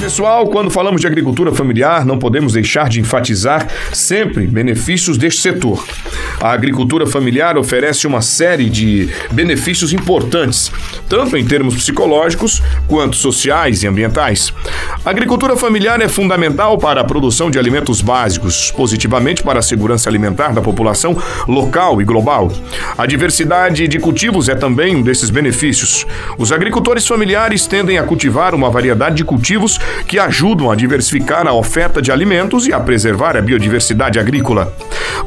Pessoal, quando falamos de agricultura familiar, não podemos deixar de enfatizar sempre benefícios deste setor. A agricultura familiar oferece uma série de benefícios importantes, tanto em termos psicológicos quanto sociais e ambientais. A agricultura familiar é fundamental para a produção de alimentos básicos, positivamente para a segurança alimentar da população local e global. A diversidade de cultivos é também um desses benefícios. Os agricultores familiares tendem a cultivar uma variedade de cultivos que ajudam a diversificar a oferta de alimentos e a preservar a biodiversidade agrícola.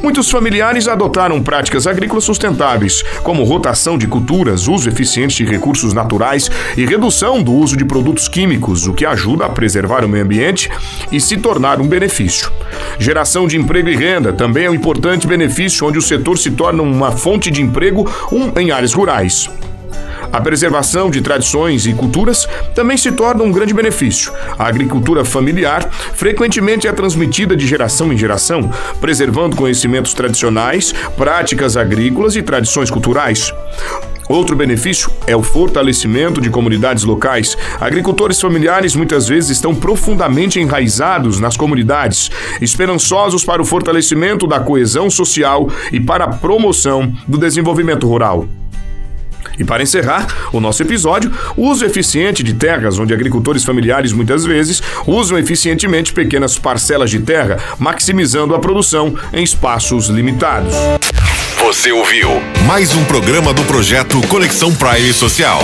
Muitos familiares adotaram práticas agrícolas sustentáveis, como rotação de culturas, uso eficiente de recursos naturais e redução do uso de produtos químicos, o que ajuda a preservar o meio ambiente e se tornar um benefício. Geração de emprego e renda também é um importante benefício onde o setor se torna uma fonte de emprego um, em áreas rurais. A preservação de tradições e culturas também se torna um grande benefício. A agricultura familiar frequentemente é transmitida de geração em geração, preservando conhecimentos tradicionais, práticas agrícolas e tradições culturais. Outro benefício é o fortalecimento de comunidades locais. Agricultores familiares muitas vezes estão profundamente enraizados nas comunidades, esperançosos para o fortalecimento da coesão social e para a promoção do desenvolvimento rural. E para encerrar o nosso episódio, o uso eficiente de terras, onde agricultores familiares muitas vezes usam eficientemente pequenas parcelas de terra, maximizando a produção em espaços limitados. Você ouviu mais um programa do projeto Conexão Prime Social.